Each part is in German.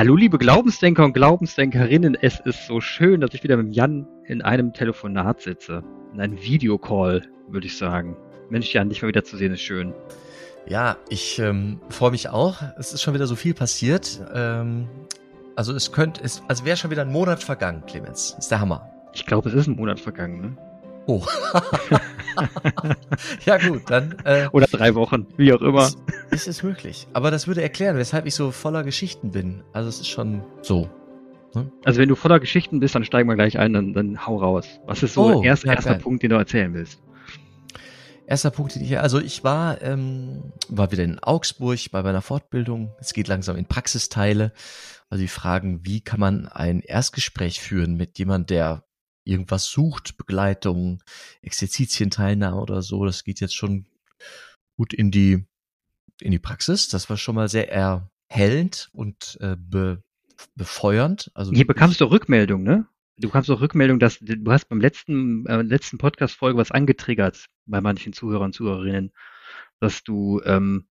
Hallo liebe Glaubensdenker und Glaubensdenkerinnen, es ist so schön, dass ich wieder mit Jan in einem Telefonat sitze. In einem Videocall, würde ich sagen. Mensch, Jan, dich mal wieder zu sehen, ist schön. Ja, ich ähm, freue mich auch. Es ist schon wieder so viel passiert. Ähm, also es könnte, es, also wäre schon wieder ein Monat vergangen, Clemens. ist der Hammer. Ich glaube, es ist ein Monat vergangen, ne? Oh. ja gut, dann. Äh, Oder drei Wochen, wie auch immer. Ist, ist es möglich. Aber das würde erklären, weshalb ich so voller Geschichten bin. Also es ist schon so. Ne? Also wenn du voller Geschichten bist, dann steigen wir gleich ein, dann, dann hau raus. Was ist so oh, erst, ja, erster geil. Punkt, den du erzählen willst? Erster Punkt, den ich, also ich war, ähm, war wieder in Augsburg bei meiner Fortbildung. Es geht langsam in Praxisteile. Also die Fragen, wie kann man ein Erstgespräch führen mit jemand, der irgendwas sucht, Begleitung, Exerzitienteilnahme oder so. Das geht jetzt schon gut in die, in die Praxis. Das war schon mal sehr erhellend und äh, be, befeuernd. Also Hier bekamst du Rückmeldung, ne? Du bekamst auch Rückmeldung, dass du hast beim letzten, äh, letzten Podcast-Folge was angetriggert bei manchen Zuhörern und Zuhörerinnen, dass du ähm,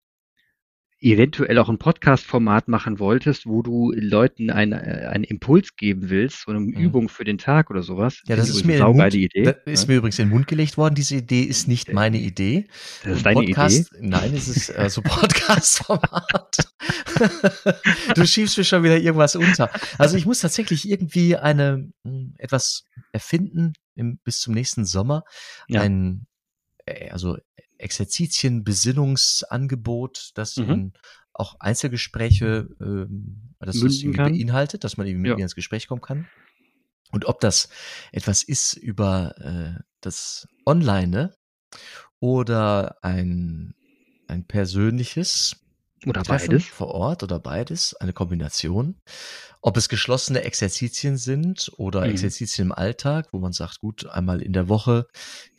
eventuell auch ein Podcast-Format machen wolltest, wo du Leuten einen, äh, einen Impuls geben willst, so eine mhm. Übung für den Tag oder sowas. Ja, das ist mir, Mund, Idee, das ist ja? mir übrigens in den Mund gelegt worden. Diese Idee ist nicht meine Idee. Das ist deine Podcast, Idee? Nein, es ist äh, so Podcast-Format. du schiebst mir schon wieder irgendwas unter. Also ich muss tatsächlich irgendwie eine hm, etwas erfinden im, bis zum nächsten Sommer. Ja. Ein also Exerzitien, Besinnungsangebot, das mhm. auch Einzelgespräche ähm, das ist beinhaltet, dass man eben mit ja. mir ins Gespräch kommen kann. Und ob das etwas ist über äh, das Online oder ein, ein persönliches oder Treffen beides vor Ort oder beides, eine Kombination. Ob es geschlossene Exerzitien sind oder mhm. Exerzitien im Alltag, wo man sagt, gut, einmal in der Woche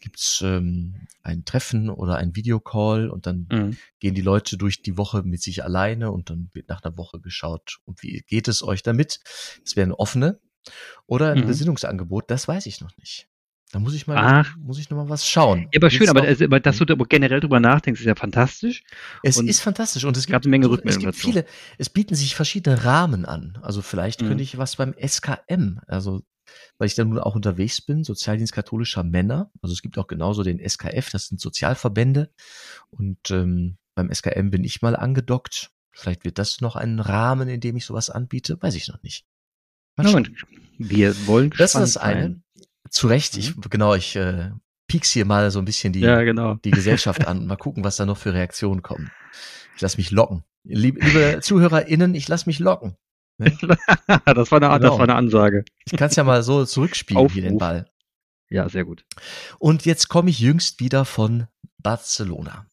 gibt's ähm, ein Treffen oder ein Videocall und dann mhm. gehen die Leute durch die Woche mit sich alleine und dann wird nach einer Woche geschaut, und wie geht es euch damit? Das wäre eine offene. Oder ein mhm. Besinnungsangebot, das weiß ich noch nicht. Da muss ich mal, Ach. muss ich noch mal was schauen. Ja, aber schön, aber, also, aber dass du generell drüber nachdenkst, ist ja fantastisch. Es und ist fantastisch und es gab eine Menge Rückmeldungen. Es gibt dazu. viele, es bieten sich verschiedene Rahmen an. Also vielleicht mhm. könnte ich was beim SKM, also weil ich da nun auch unterwegs bin, Sozialdienst katholischer Männer. Also es gibt auch genauso den SKF, das sind Sozialverbände. Und ähm, beim SKM bin ich mal angedockt. Vielleicht wird das noch ein Rahmen, in dem ich sowas anbiete, weiß ich noch nicht. Mal wir wollen Das ist das eine. Sein. Zu Recht, ich, mhm. genau, ich äh, pieks hier mal so ein bisschen die, ja, genau. die Gesellschaft an. Mal gucken, was da noch für Reaktionen kommen. Ich lass mich locken. Liebe, liebe ZuhörerInnen, ich lass mich locken. Ne? das, war eine, genau. das war eine Ansage. Ich kann es ja mal so zurückspielen, Aufruf. hier den Ball. Ja, sehr gut. Und jetzt komme ich jüngst wieder von Barcelona.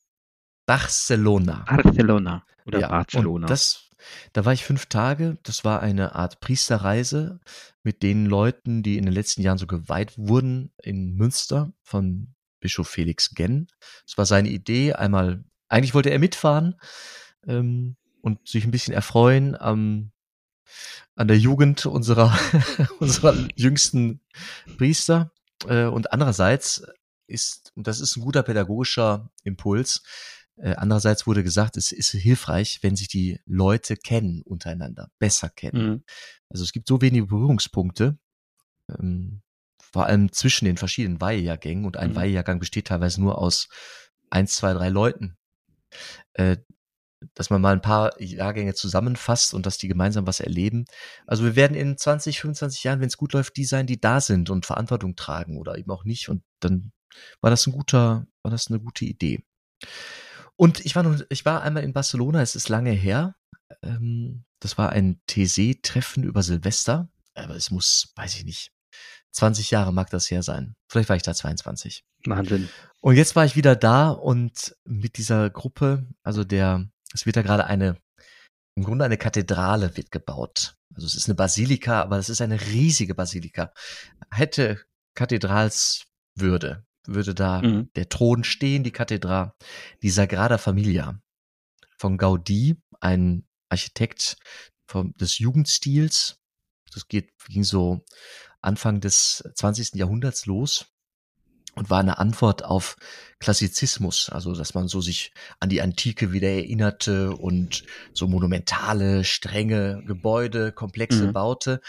Barcelona. Barcelona oder ja, Barcelona. Das da war ich fünf Tage. Das war eine Art Priesterreise mit den Leuten, die in den letzten Jahren so geweiht wurden in Münster von Bischof Felix Genn. Es war seine Idee. Einmal, eigentlich wollte er mitfahren ähm, und sich ein bisschen erfreuen am an der Jugend unserer, unserer jüngsten Priester. Äh, und andererseits ist, und das ist ein guter pädagogischer Impuls, andererseits wurde gesagt, es ist hilfreich, wenn sich die Leute kennen untereinander, besser kennen. Mhm. Also es gibt so wenige Berührungspunkte, ähm, vor allem zwischen den verschiedenen Weihejahrgängen und ein mhm. Weihejahrgang besteht teilweise nur aus eins, zwei, drei Leuten. Äh, dass man mal ein paar Jahrgänge zusammenfasst und dass die gemeinsam was erleben. Also wir werden in 20, 25 Jahren, wenn es gut läuft, die sein, die da sind und Verantwortung tragen oder eben auch nicht. Und dann war das ein guter, war das eine gute Idee. Und ich war noch, ich war einmal in Barcelona, es ist lange her. Ähm, das war ein TC-Treffen über Silvester. Aber es muss, weiß ich nicht, 20 Jahre mag das her sein. Vielleicht war ich da 22. Wahnsinn. Und jetzt war ich wieder da und mit dieser Gruppe, also der, es wird da gerade eine, im Grunde eine Kathedrale wird gebaut. Also es ist eine Basilika, aber es ist eine riesige Basilika. Hätte Kathedralswürde würde da mhm. der Thron stehen, die Kathedra, die Sagrada Familia von Gaudí, ein Architekt vom, des Jugendstils. Das geht, ging so Anfang des 20. Jahrhunderts los und war eine Antwort auf Klassizismus, also dass man so sich an die Antike wieder erinnerte und so monumentale, strenge Gebäude, komplexe Mhm. baute.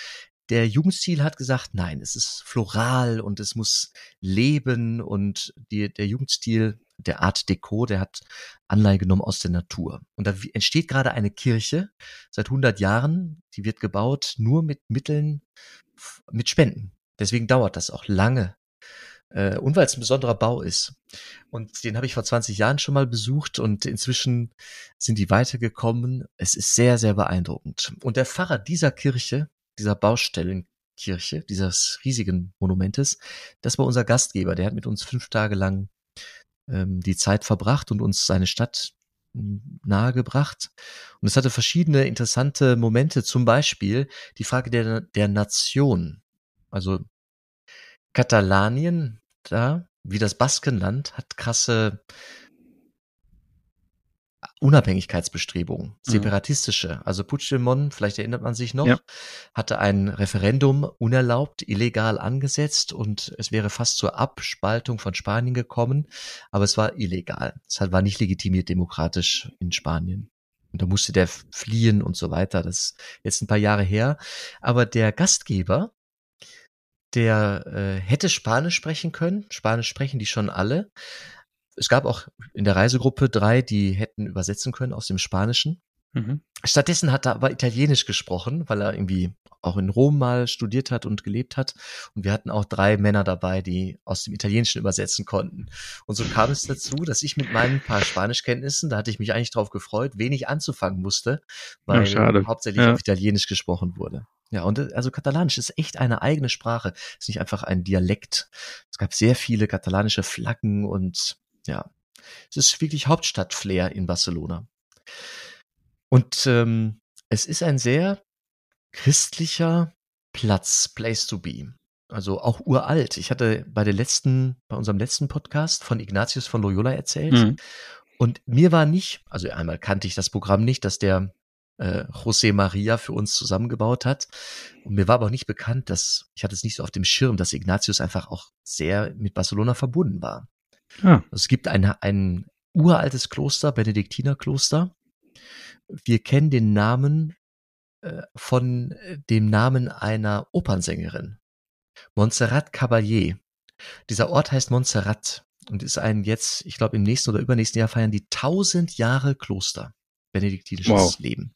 Der Jugendstil hat gesagt, nein, es ist floral und es muss leben und die, der Jugendstil, der Art Deco, der hat Anleihe genommen aus der Natur. Und da entsteht gerade eine Kirche seit 100 Jahren, die wird gebaut nur mit Mitteln, mit Spenden. Deswegen dauert das auch lange. Äh, und weil es ein besonderer Bau ist. Und den habe ich vor 20 Jahren schon mal besucht und inzwischen sind die weitergekommen. Es ist sehr, sehr beeindruckend. Und der Pfarrer dieser Kirche, dieser Baustellenkirche, dieses riesigen Monumentes, das war unser Gastgeber. Der hat mit uns fünf Tage lang ähm, die Zeit verbracht und uns seine Stadt m, nahegebracht. Und es hatte verschiedene interessante Momente, zum Beispiel die Frage der, der Nation. Also Katalanien, da, wie das Baskenland, hat krasse Unabhängigkeitsbestrebungen, Mhm. separatistische. Also Puigdemont, vielleicht erinnert man sich noch, Ja. hatte ein Referendum unerlaubt, illegal angesetzt und es wäre fast zur Abspaltung von Spanien gekommen, aber es war illegal. Es war nicht legitimiert demokratisch in Spanien. Und da musste der fliehen und so weiter. Das ist jetzt ein paar Jahre her. Aber der Gastgeber, der äh, hätte Spanisch sprechen können. Spanisch sprechen die schon alle. Es gab auch in der Reisegruppe drei, die hätten übersetzen können aus dem Spanischen. Mhm. Stattdessen hat er aber Italienisch gesprochen, weil er irgendwie auch in Rom mal studiert hat und gelebt hat. Und wir hatten auch drei Männer dabei, die aus dem Italienischen übersetzen konnten. Und so kam es dazu, dass ich mit meinen paar Spanischkenntnissen, da hatte ich mich eigentlich drauf gefreut, wenig anzufangen musste, weil schade. hauptsächlich Ja. auf Italienisch gesprochen wurde. Ja, und also Katalanisch ist echt eine eigene Sprache. ist nicht einfach ein Dialekt. Es gab sehr viele katalanische Flaggen und ja, es ist wirklich Hauptstadt-Flair in Barcelona. Und ähm, es ist ein sehr christlicher Platz, Place to be. Also auch uralt. Ich hatte bei der letzten, bei unserem letzten Podcast von Ignatius von Loyola erzählt. Mhm. Und mir war nicht, also einmal kannte ich das Programm nicht, dass der äh, José Maria für uns zusammengebaut hat. Und mir war aber auch nicht bekannt, dass, ich hatte es nicht so auf dem Schirm, dass Ignatius einfach auch sehr mit Barcelona verbunden war. Ah, es gibt ein, ein uraltes Kloster, Benediktinerkloster. Wir kennen den Namen äh, von äh, dem Namen einer Opernsängerin. Montserrat Caballé. Dieser Ort heißt Montserrat und ist ein jetzt, ich glaube im nächsten oder übernächsten Jahr feiern die 1000 Jahre Kloster, benediktinisches Wow. Leben.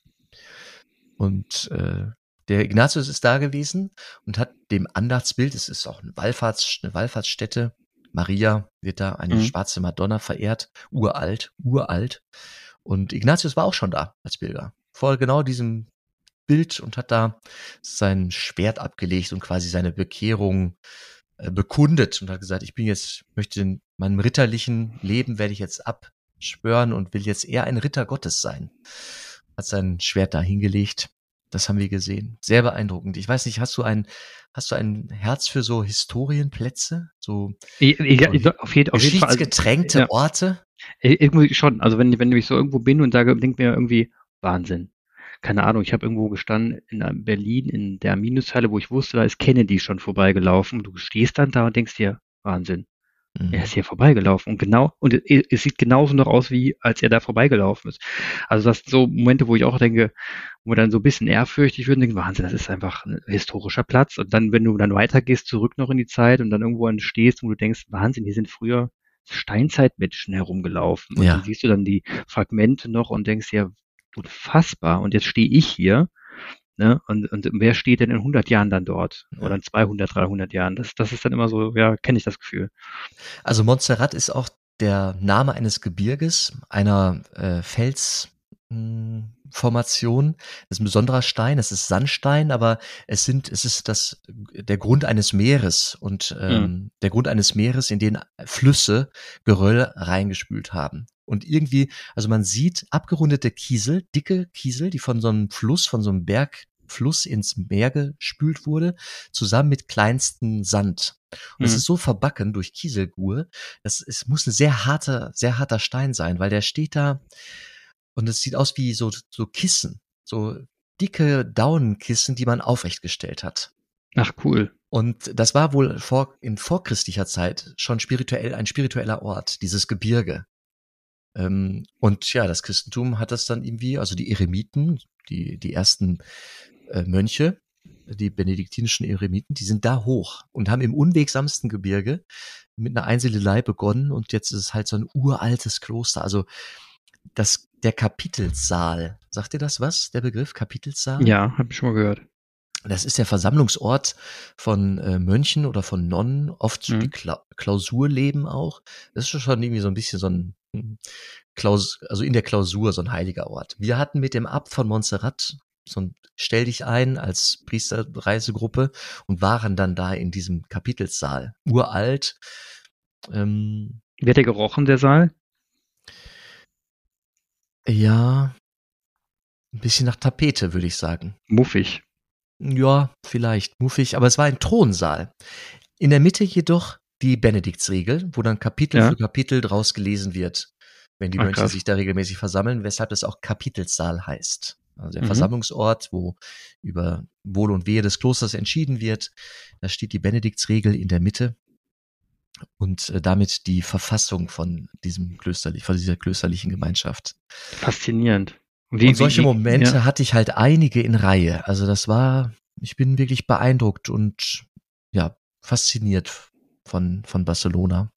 Und äh, der Ignatius ist da gewesen und hat dem Andachtsbild, es ist auch eine, Wallfahrts, eine Wallfahrtsstätte, Maria wird da, eine Mhm. schwarze Madonna verehrt, uralt, uralt. Und Ignatius war auch schon da als Pilger, vor genau diesem Bild und hat da sein Schwert abgelegt und quasi seine Bekehrung äh, bekundet und hat gesagt, ich bin jetzt, möchte in meinem ritterlichen Leben werde ich jetzt abschwören und will jetzt eher ein Ritter Gottes sein. Hat sein Schwert da hingelegt. Das haben wir gesehen. Sehr beeindruckend. Ich weiß nicht, hast du ein, hast du ein Herz für so Historienplätze? So ich, ich, ich, auf, jeden, auf jeden Fall. Also, geschichtsgetränkte ja. Orte? Äh, Irgendwie schon. Also wenn, wenn ich so irgendwo bin und sage, denke mir irgendwie, Wahnsinn. Keine Ahnung, ich habe irgendwo gestanden in Berlin in der Minushalle, wo ich wusste, da ist Kennedy schon vorbeigelaufen. Du stehst dann da und denkst dir, Wahnsinn, Mhm. er ist hier vorbeigelaufen. Und genau, und es, sieht genauso noch aus, wie als er da vorbeigelaufen ist. Also das sind so Momente, wo ich auch denke, wo man dann so ein bisschen ehrfürchtig wird und denkt, Wahnsinn, das ist einfach ein historischer Platz. Und dann, wenn du dann weitergehst, zurück noch in die Zeit und dann irgendwo stehst und du denkst, Wahnsinn, hier sind früher Steinzeitmenschen herumgelaufen. Und Ja. dann siehst du dann die Fragmente noch und denkst dir, unfassbar. Und jetzt stehe ich hier. Ne? Und, und wer steht denn in 100 Jahren dann dort? Oder in 200, 300 Jahren? Das, das ist dann immer so, ja, kenne ich das Gefühl. Also Montserrat ist auch der Name eines Gebirges, einer äh, Felsformation. Das ist ein besonderer Stein, es ist Sandstein, aber es sind, es ist das der Grund eines Meeres und ähm, der Grund eines Meeres, in den Flüsse Geröll reingespült haben. Und irgendwie, also man sieht abgerundete Kiesel, dicke Kiesel, die von so einem Fluss, von so einem Bergfluss ins Meer gespült wurde, zusammen mit kleinsten Sand. Und es Mhm. ist so verbacken durch Kieselgur, das es muss ein sehr harter, sehr harter Stein sein, weil der steht da und es sieht aus wie so, so Kissen, so dicke Daunenkissen, die man aufrechtgestellt hat. Ach, cool. Und das war wohl vor, in vorchristlicher Zeit schon spirituell, ein spiritueller Ort, dieses Gebirge. Ähm, und ja, das Christentum hat das dann irgendwie, also die Eremiten, die, die ersten äh, Mönche, die benediktinischen Eremiten, die sind da hoch und haben im unwegsamsten Gebirge mit einer Einsiedelei begonnen und jetzt ist es halt so ein uraltes Kloster. Also das, der Kapitelsaal, sagt ihr das was, der Begriff Kapitelsaal? Ja, habe ich schon mal gehört. Das ist der Versammlungsort von äh, Mönchen oder von Nonnen, oft mhm. die Kla Klausurleben auch. Das ist schon irgendwie so ein bisschen so ein Klaus, also in der Klausur so ein heiliger Ort. Wir hatten mit dem Abt von Montserrat so ein Stell dich ein als Priesterreisegruppe und waren dann da in diesem Kapitelsaal. Uralt. Ähm, Wird der gerochen, der Saal? Ja, ein bisschen nach Tapete, würde ich sagen. Muffig. Ja, vielleicht muffig, aber es war ein Thronsaal. In der Mitte jedoch die Benediktsregel, wo dann Kapitel ja. für Kapitel draus gelesen wird, wenn die Ach, Mönche krass. sich da regelmäßig versammeln, weshalb das auch Kapitelsaal heißt. Also der mhm. Versammlungsort, wo über Wohl und Wehe des Klosters entschieden wird. Da steht die Benediktsregel in der Mitte und äh, damit die Verfassung von diesem klösterlich, von dieser klösterlichen Gemeinschaft. Faszinierend. Wie, und solche wie, Momente ja. hatte ich halt einige in Reihe. Also das war, ich bin wirklich beeindruckt und ja, fasziniert von, von Barcelona.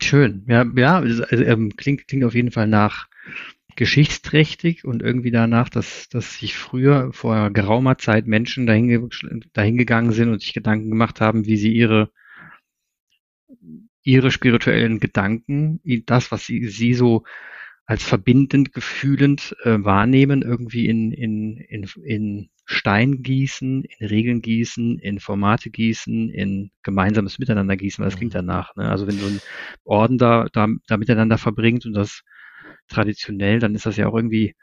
Schön. Ja, ja, also, ähm, klingt, klingt auf jeden Fall nach geschichtsträchtig und irgendwie danach, dass, dass sich früher vor geraumer Zeit Menschen dahin, dahin gegangen sind und sich Gedanken gemacht haben, wie sie ihre ihre spirituellen Gedanken, das, was sie, sie so als verbindend, gefühlend äh, wahrnehmen, irgendwie in, in, in, in Stein gießen, in Regeln gießen, in Formate gießen, in gemeinsames Miteinander gießen, weil das klingt mhm. danach. Ne? Also wenn so ein Orden da, da, da miteinander verbringt und das traditionell, dann ist das ja auch irgendwie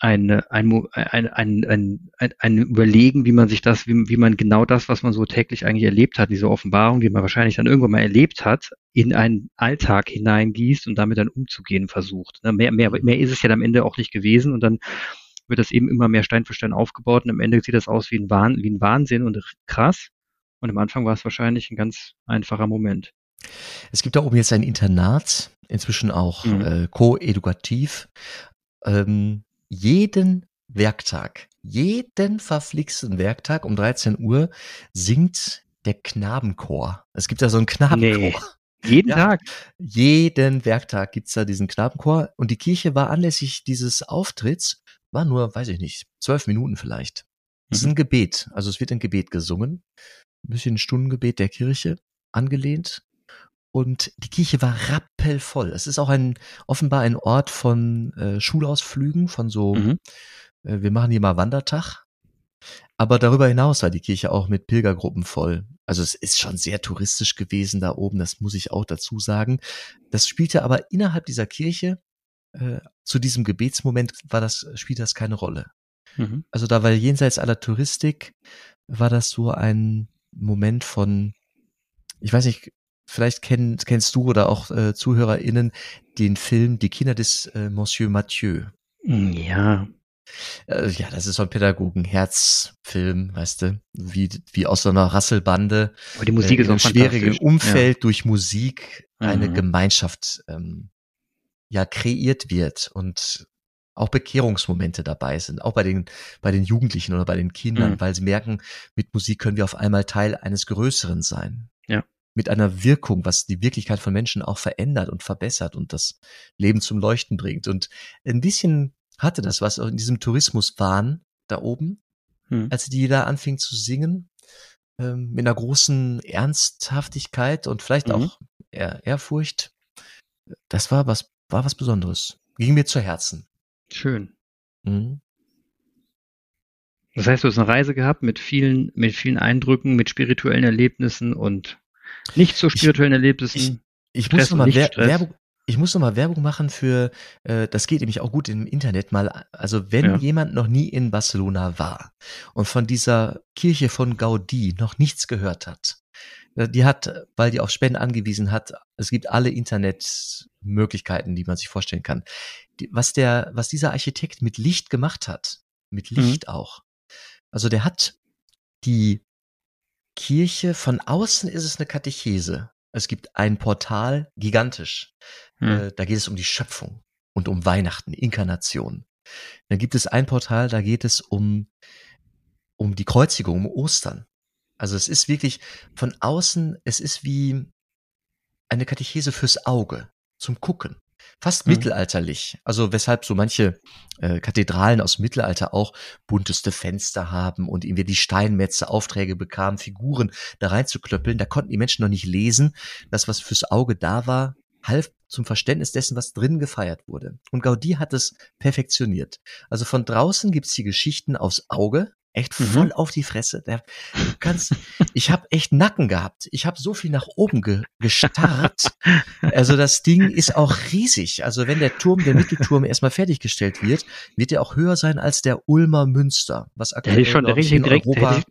ein, ein, ein, ein, ein, ein Überlegen, wie man sich das, wie, wie man genau das, was man so täglich eigentlich erlebt hat, diese Offenbarung, die man wahrscheinlich dann irgendwann mal erlebt hat, in einen Alltag hineingießt und damit dann umzugehen versucht. Ne, mehr, mehr, mehr ist es ja am Ende auch nicht gewesen und dann wird das eben immer mehr Stein für Stein aufgebaut und am Ende sieht das aus wie ein, Wahn, wie ein Wahnsinn und krass. Und am Anfang war es wahrscheinlich ein ganz einfacher Moment. Es gibt da oben jetzt ein Internat, inzwischen auch mhm. äh, co-edukativ. Ähm, jeden Werktag, jeden verflixten Werktag um 13 Uhr singt der Knabenchor. Es gibt da so einen Knabenchor. Nee. Jeden ja, Tag? Jeden Werktag gibt's da diesen Knabenchor. Und die Kirche war anlässlich dieses Auftritts, war nur, weiß ich nicht, zwölf Minuten vielleicht. Es ist mhm. ein Gebet. Also es wird ein Gebet gesungen. Ein bisschen ein Stundengebet der Kirche angelehnt. Und die Kirche war rappelvoll. Es ist auch ein offenbar ein Ort von äh, Schulausflügen, von so, mhm. äh, wir machen hier mal Wandertag. Aber darüber hinaus war die Kirche auch mit Pilgergruppen voll. Also es ist schon sehr touristisch gewesen da oben, das muss ich auch dazu sagen. Das spielte aber innerhalb dieser Kirche äh, zu diesem Gebetsmoment war das spielte das keine Rolle. Mhm. Also da war jenseits aller Touristik war das so ein Moment von ich weiß nicht, vielleicht kenn, kennst du oder auch äh, ZuhörerInnen den Film Die Kinder des äh, Monsieur Mathieu. Hm, ja. Äh, ja, das ist so ein Pädagogen-Herzfilm, weißt du, wie, wie aus so einer Rasselbande. Aber die Musik äh, ist auch schwierigen Umfeld ja. durch Musik eine mhm. Gemeinschaft ähm, ja kreiert wird und auch Bekehrungsmomente dabei sind, auch bei den, bei den Jugendlichen oder bei den Kindern, mhm. weil sie merken, mit Musik können wir auf einmal Teil eines Größeren sein. Ja mit einer Wirkung, was die Wirklichkeit von Menschen auch verändert und verbessert und das Leben zum Leuchten bringt. Und ein bisschen hatte das was in diesem Tourismuswahn da oben, hm. als die da anfing zu singen, ähm, mit einer großen Ernsthaftigkeit und vielleicht mhm. auch Ehr Ehrfurcht. Das war was, war was Besonderes. Ging mir zu Herzen. Schön. Mhm. Das heißt, du hast eine Reise gehabt mit vielen, mit vielen Eindrücken, mit spirituellen Erlebnissen und nicht so spirituellen Erlebnissen. Ich, ich muss noch mal Wer Werbung, ich muss noch mal Werbung machen für, äh, das geht nämlich auch gut im Internet mal, also wenn ja. jemand noch nie in Barcelona war und von dieser Kirche von Gaudí noch nichts gehört hat, äh, die hat, weil die auf Spenden angewiesen hat, es gibt alle Internetmöglichkeiten, die man sich vorstellen kann. Die, was der, was dieser Architekt mit Licht gemacht hat, mit mhm. Licht mhm. auch. Also der hat die Kirche, von außen ist es eine Katechese. Es gibt ein Portal, gigantisch. Hm. Äh, da geht es um die Schöpfung und um Weihnachten, Inkarnation. Dann gibt es ein Portal, da geht es um, um die Kreuzigung, um Ostern. Also es ist wirklich von außen, es ist wie eine Katechese fürs Auge, zum Gucken. Fast Mhm. mittelalterlich. Also weshalb so manche äh, Kathedralen aus dem Mittelalter auch bunteste Fenster haben und irgendwie die Steinmetze Aufträge bekamen, Figuren da reinzuklöppeln. Da konnten die Menschen noch nicht lesen. Das, was fürs Auge da war, half zum Verständnis dessen, was drin gefeiert wurde. Und Gaudí hat es perfektioniert. Also von draußen gibt's die Geschichten aufs Auge, echt Mhm. voll auf die Fresse. Der, du kannst, ich habe echt Nacken gehabt. Ich habe so viel nach oben ge, gestarrt. Also das Ding ist auch riesig. Also wenn der Turm, der Mittelturm erstmal fertiggestellt wird, wird er auch höher sein als der Ulmer Münster, was aktuell ich schon ich, in direkt, Europa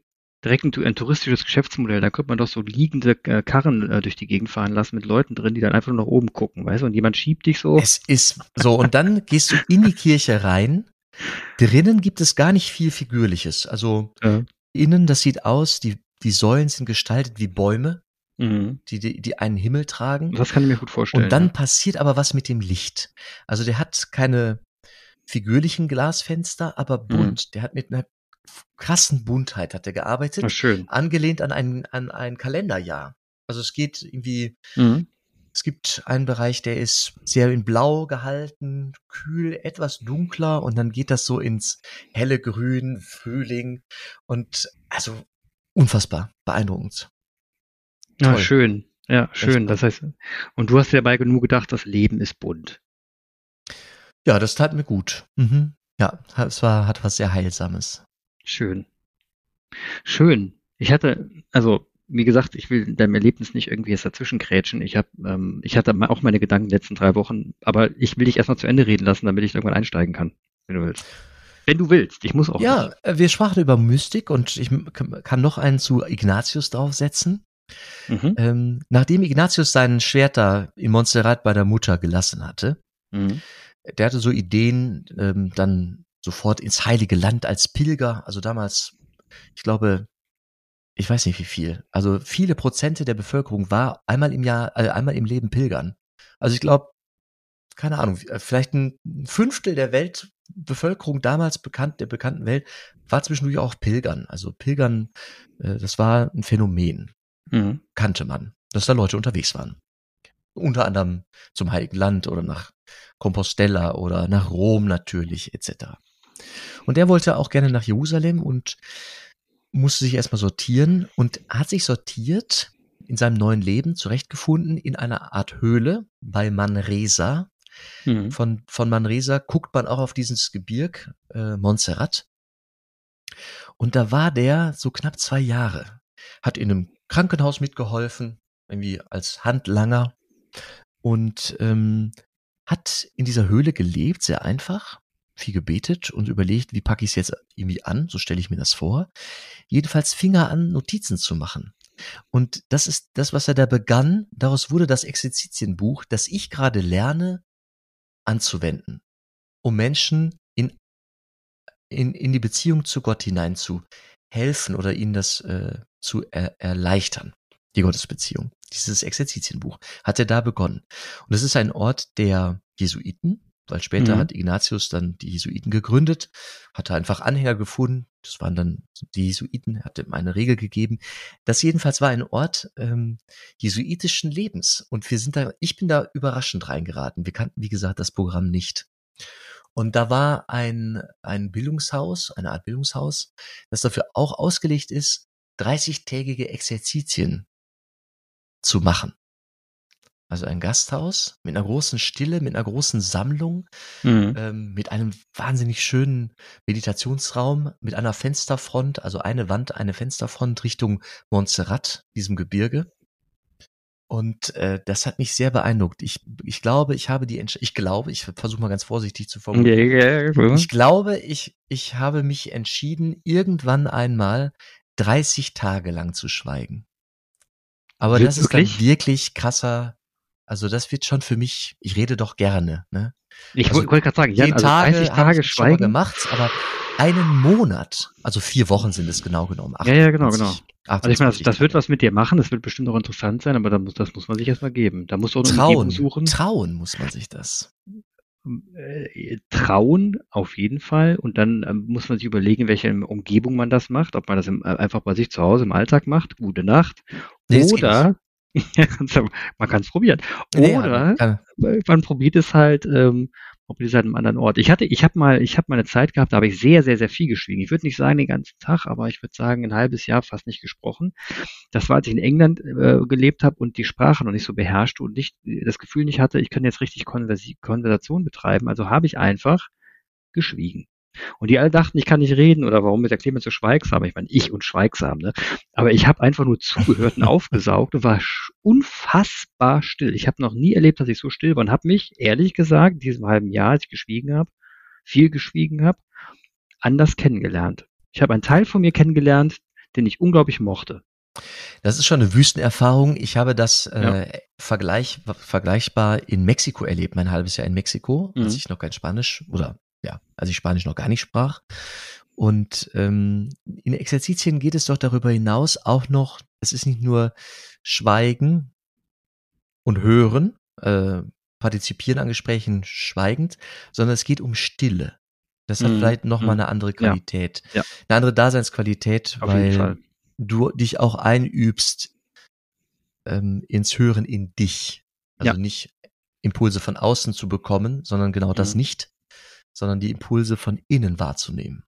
direkt ein, ein touristisches Geschäftsmodell. Da könnte man doch so liegende äh, Karren äh, durch die Gegend fahren lassen mit Leuten drin, die dann einfach nur nach oben gucken, weißt du? Und jemand schiebt dich so. Es ist so. Und dann gehst du in die Kirche rein. Drinnen gibt es gar nicht viel Figürliches. Also Äh, innen, das sieht aus, die, die Säulen sind gestaltet wie Bäume, mhm. die, die, die einen Himmel tragen. Das kann ich mir gut vorstellen. Und dann ja. passiert aber was mit dem Licht. Also der hat keine figürlichen Glasfenster, aber Mhm. bunt. Der hat mit einer krassen Buntheit hat er gearbeitet, Na schön. angelehnt an ein, an ein Kalenderjahr. Also es geht irgendwie, Mhm. Es gibt einen Bereich, der ist sehr in Blau gehalten, kühl, etwas dunkler und dann geht das so ins helle Grün, Frühling und also unfassbar beeindruckend. Ja, Toll. schön. Ja, schön. Das heißt, und du hast dir dabei genug gedacht, das Leben ist bunt. Ja, das tat mir gut. Mhm. Ja, es war, hat was sehr Heilsames. Schön. Schön. Ich hatte, also, wie gesagt, ich will deinem Erlebnis nicht irgendwie jetzt dazwischen krätschen. Ich habe, ähm, ich hatte auch meine Gedanken in den letzten drei Wochen, aber ich will dich erstmal zu Ende reden lassen, damit ich irgendwann einsteigen kann, wenn du willst. Wenn du willst. Ich muss auch Ja, nicht. äh, wir sprachen über Mystik und ich kann noch einen zu Ignatius draufsetzen. Mhm. Ähm, nachdem Ignatius sein Schwert da in Montserrat bei der Mutter gelassen hatte, Mhm. der hatte so Ideen, ähm, dann sofort ins Heilige Land als Pilger, also damals, ich glaube, ich weiß nicht wie viel, also viele Prozente der Bevölkerung war einmal im Jahr, äh, einmal im Leben Pilgern. Also ich glaube, keine Ahnung, äh, vielleicht ein Fünftel der Weltbevölkerung damals bekannt, der bekannten Welt, war zwischendurch auch Pilgern. Also Pilgern, äh, das war ein Phänomen, Mhm. kannte man, dass da Leute unterwegs waren. Unter anderem zum Heiligen Land oder nach Compostela oder nach Rom natürlich, etc. Und er wollte auch gerne nach Jerusalem und musste sich erstmal sortieren und hat sich sortiert in seinem neuen Leben zurechtgefunden in einer Art Höhle bei Manresa. Mhm. Von, von Manresa guckt man auch auf dieses Gebirg, äh, Montserrat. Und da war der so knapp zwei Jahre, hat in einem Krankenhaus mitgeholfen, irgendwie als Handlanger und ähm, hat in dieser Höhle gelebt, sehr einfach, viel gebetet und überlegt, wie packe ich es jetzt irgendwie an, so stelle ich mir das vor. Jedenfalls fing er an, Notizen zu machen. Und das ist das, was er da begann. Daraus wurde das Exerzitienbuch, das ich gerade lerne, anzuwenden, um Menschen in, in, in die Beziehung zu Gott hinein zu helfen oder ihnen das äh, zu er, erleichtern, die Gottesbeziehung. Dieses Exerzitienbuch hat er da begonnen. Und es ist ein Ort der Jesuiten, weil später Mhm. hat Ignatius dann die Jesuiten gegründet, hatte einfach Anhänger gefunden, das waren dann die Jesuiten, hat ihm eine Regel gegeben. Das jedenfalls war ein Ort ähm, jesuitischen Lebens. Und wir sind da, ich bin da überraschend reingeraten. Wir kannten, wie gesagt, das Programm nicht. Und da war ein, ein Bildungshaus, eine Art Bildungshaus, das dafür auch ausgelegt ist, 30-tägige Exerzitien zu machen. Also ein Gasthaus mit einer großen Stille, mit einer großen Sammlung, Mhm. ähm, mit einem wahnsinnig schönen Meditationsraum, mit einer Fensterfront, also eine Wand, eine Fensterfront Richtung Montserrat, diesem Gebirge. Und äh, das hat mich sehr beeindruckt. Ich, ich glaube, ich habe die, Entsch ich glaube, ich versuche mal ganz vorsichtig zu formulieren. Ich glaube, ich, ich habe mich entschieden, irgendwann einmal 30 Tage lang zu schweigen. Aber Wird das ist wirklich? dann wirklich krasser. Also das wird schon für mich, ich rede doch gerne, ne? Ich Also, wollte gerade sagen, Jan, also Tage 30 habe Tage ich schon mal Schweigen. gemacht, aber einen Monat, also vier Wochen sind es genau genommen. Ja, ja, genau, 28 Also ich meine, das, das, wird was mit dir machen, das wird bestimmt auch interessant sein, aber muss, das muss man sich erstmal geben. Da muss auch trauen, suchen. Trauen muss man sich das. Äh, trauen auf jeden Fall und dann ähm, muss man sich überlegen, in welcher Umgebung man das macht, ob man das im, äh, einfach bei sich zu Hause im Alltag macht, gute Nacht, nee, oder man kann es probieren. Oder nee, man probiert es halt ähm, ob die an einem anderen Ort. Ich hatte, ich habe mal, ich habe mal eine Zeit gehabt, da habe ich sehr, sehr, sehr viel geschwiegen. Ich würde nicht sagen den ganzen Tag, aber ich würde sagen ein halbes Jahr fast nicht gesprochen. Das war, als ich in England äh, gelebt habe und die Sprache noch nicht so beherrschte und nicht das Gefühl nicht hatte, ich kann jetzt richtig Konversi Konversation betreiben. Also habe ich einfach geschwiegen. Und die alle dachten, ich kann nicht reden oder warum ist der Clemens so schweigsam? Ich meine, ich und schweigsam, ne? Aber ich habe einfach nur zugehört und aufgesaugt und war unfassbar still. Ich habe noch nie erlebt, dass ich so still war und habe mich, ehrlich gesagt, in diesem halben Jahr, als ich geschwiegen habe, viel geschwiegen habe, anders kennengelernt. Ich habe einen Teil von mir kennengelernt, den ich unglaublich mochte. Das ist schon eine Wüstenerfahrung. Ich habe das äh, ja. vergleich, vergleichbar in Mexiko erlebt, mein halbes Jahr in Mexiko, mhm. als ich noch kein Spanisch oder ja, als ich Spanisch noch gar nicht sprach. Und ähm, in Exerzitien geht es doch darüber hinaus auch noch, es ist nicht nur Schweigen und Hören, äh, partizipieren an Gesprächen schweigend, sondern es geht um Stille. Das hat mm, vielleicht nochmal mm, eine andere Qualität. Ja, ja. Eine andere Daseinsqualität, Auf weil du dich auch einübst ähm, ins Hören in dich. Also ja. nicht Impulse von außen zu bekommen, sondern genau das mhm. nicht, sondern die Impulse von innen wahrzunehmen.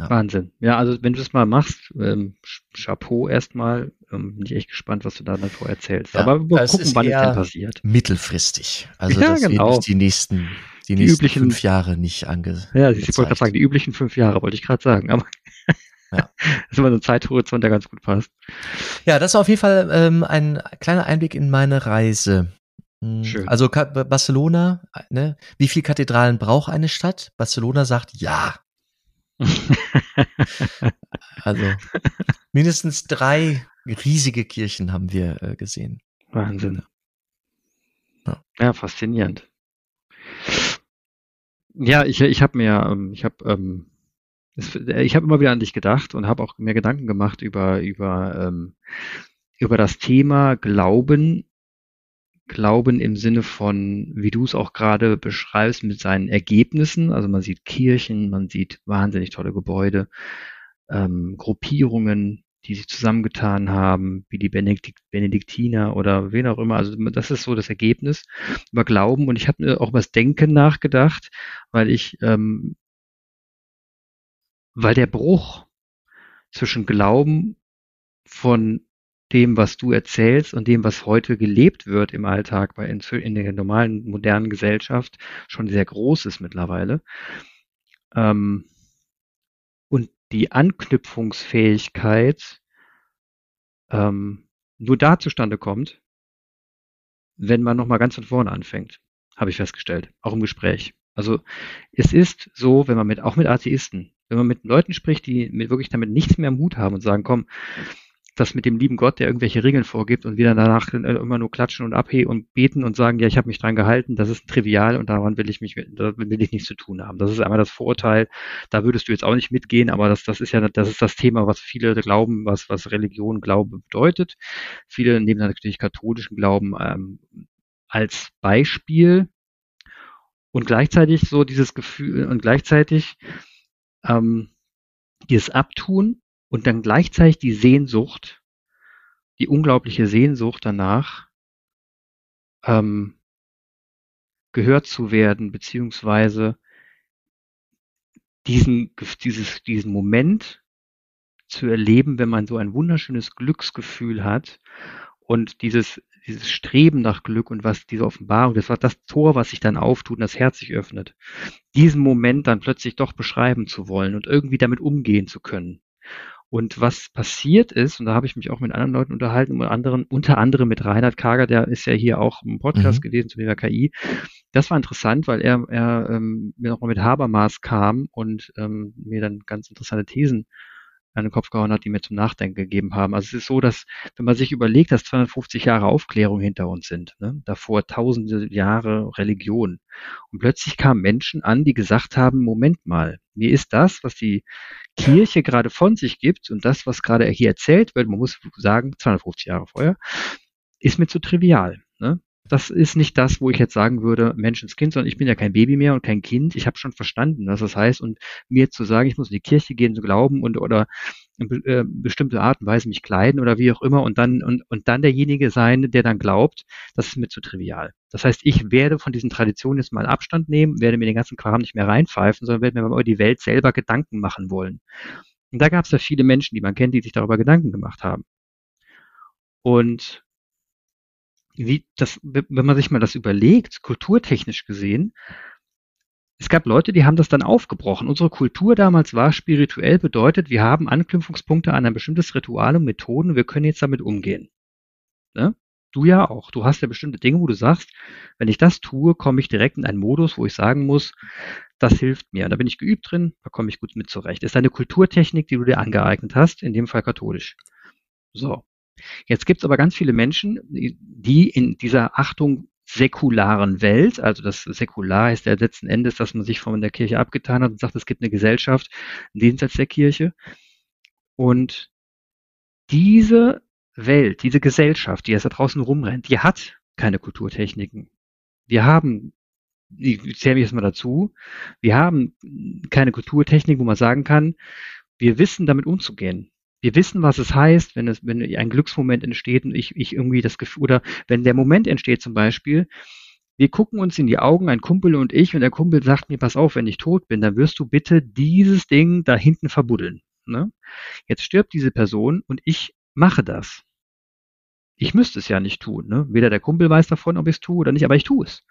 Ja. Wahnsinn. Ja, also wenn du es mal machst, ähm, Chapeau erstmal, ähm, bin ich echt gespannt, was du da davor erzählst. Ja, Aber wir gucken, wann es denn passiert. Mittelfristig. Also ja, das genau. wird die nächsten, die, die nächsten üblichen, fünf Jahre nicht ange. Ja, ich wollte gerade sagen, die üblichen fünf Jahre wollte ich gerade sagen. Aber ja. das ist immer so ein Zeithorizont, der ganz gut passt. Ja, das war auf jeden Fall ähm, ein kleiner Einblick in meine Reise. Hm, Schön. Also Barcelona, ne? Wie viele Kathedralen braucht eine Stadt? Barcelona sagt ja. also mindestens drei riesige Kirchen haben wir äh, gesehen. Wahnsinn. Ja. ja, faszinierend. Ja, ich, ich habe mir, ähm, ich habe, ähm, ich habe immer wieder an dich gedacht und habe auch mir Gedanken gemacht über über ähm, über das Thema Glauben Glauben im Sinne von, wie du es auch gerade beschreibst, mit seinen Ergebnissen. Also man sieht Kirchen, man sieht wahnsinnig tolle Gebäude, ähm, Gruppierungen, die sich zusammengetan haben, wie die Benedikt Benediktiner oder wen auch immer. Also das ist so das Ergebnis über Glauben. Und ich habe auch über das Denken nachgedacht, weil ich, ähm, weil der Bruch zwischen Glauben von dem, was du erzählst und dem, was heute gelebt wird im Alltag bei in, in der normalen modernen Gesellschaft, schon sehr groß ist mittlerweile. Ähm, und die Anknüpfungsfähigkeit ähm, nur da zustande kommt, wenn man nochmal ganz von vorne anfängt, habe ich festgestellt, auch im Gespräch. Also es ist so, wenn man mit, auch mit Atheisten, wenn man mit Leuten spricht, die mit, wirklich damit nichts mehr am Hut haben und sagen, komm, das mit dem lieben Gott, der irgendwelche Regeln vorgibt und wieder danach immer nur klatschen und abheben und beten und sagen, ja, ich habe mich dran gehalten, das ist trivial und daran will ich mich, will ich nichts zu tun haben. Das ist einmal das Vorurteil, da würdest du jetzt auch nicht mitgehen, aber das, das ist ja, das ist das Thema, was viele glauben, was, was Religion, Glaube bedeutet. Viele nehmen natürlich katholischen Glauben ähm, als Beispiel und gleichzeitig so dieses Gefühl und gleichzeitig ähm, dieses Abtun und dann gleichzeitig die Sehnsucht, die unglaubliche Sehnsucht danach, ähm, gehört zu werden, beziehungsweise diesen, dieses, diesen Moment zu erleben, wenn man so ein wunderschönes Glücksgefühl hat und dieses, dieses Streben nach Glück und was diese Offenbarung, das war das Tor, was sich dann auftut und das Herz sich öffnet, diesen Moment dann plötzlich doch beschreiben zu wollen und irgendwie damit umgehen zu können. Und was passiert ist, und da habe ich mich auch mit anderen Leuten unterhalten, unter anderem, unter anderem mit Reinhard Kager, der ist ja hier auch im Podcast mhm. gewesen zum Thema KI. Das war interessant, weil er, er ähm, mir nochmal mit Habermas kam und ähm, mir dann ganz interessante Thesen an den Kopf gehauen hat, die mir zum Nachdenken gegeben haben. Also es ist so, dass wenn man sich überlegt, dass 250 Jahre Aufklärung hinter uns sind, ne, davor tausende Jahre Religion und plötzlich kamen Menschen an, die gesagt haben, Moment mal, mir ist das, was die Kirche gerade von sich gibt und das, was gerade hier erzählt wird, man muss sagen, 250 Jahre vorher, ist mir zu trivial. Ne? Das ist nicht das, wo ich jetzt sagen würde, Menschenskind, sondern ich bin ja kein Baby mehr und kein Kind. Ich habe schon verstanden, was das heißt. Und mir zu sagen, ich muss in die Kirche gehen, zu glauben und oder äh, bestimmte Art und Weise mich kleiden oder wie auch immer und dann und, und dann derjenige sein, der dann glaubt, das ist mir zu trivial. Das heißt, ich werde von diesen Traditionen jetzt mal Abstand nehmen, werde mir den ganzen Kram nicht mehr reinpfeifen, sondern werde mir über die Welt selber Gedanken machen wollen. Und da gab es ja viele Menschen, die man kennt, die sich darüber Gedanken gemacht haben. Und wie das, wenn man sich mal das überlegt, kulturtechnisch gesehen, es gab Leute, die haben das dann aufgebrochen. Unsere Kultur damals war spirituell bedeutet, wir haben Anknüpfungspunkte an ein bestimmtes Ritual und Methoden, wir können jetzt damit umgehen. Ne? Du ja auch. Du hast ja bestimmte Dinge, wo du sagst, wenn ich das tue, komme ich direkt in einen Modus, wo ich sagen muss, das hilft mir. Da bin ich geübt drin, da komme ich gut mit zurecht. Das ist eine Kulturtechnik, die du dir angeeignet hast, in dem Fall katholisch. So. Jetzt gibt es aber ganz viele Menschen, die in dieser Achtung säkularen Welt, also das Säkular ist ja letzten Endes, dass man sich von der Kirche abgetan hat und sagt, es gibt eine Gesellschaft jenseits der Kirche. Und diese Welt, diese Gesellschaft, die jetzt da draußen rumrennt, die hat keine Kulturtechniken. Wir haben, ich zähle mich jetzt mal dazu, wir haben keine Kulturtechnik, wo man sagen kann, wir wissen damit umzugehen wir wissen, was es heißt, wenn es, wenn ein Glücksmoment entsteht und ich, ich irgendwie das Gefühl, oder wenn der Moment entsteht zum Beispiel, wir gucken uns in die Augen, ein Kumpel und ich, und der Kumpel sagt mir, pass auf, wenn ich tot bin, dann wirst du bitte dieses Ding da hinten verbuddeln. Ne? Jetzt stirbt diese Person und ich mache das. Ich müsste es ja nicht tun. Ne? Weder der Kumpel weiß davon, ob ich es tue oder nicht, aber ich tue es.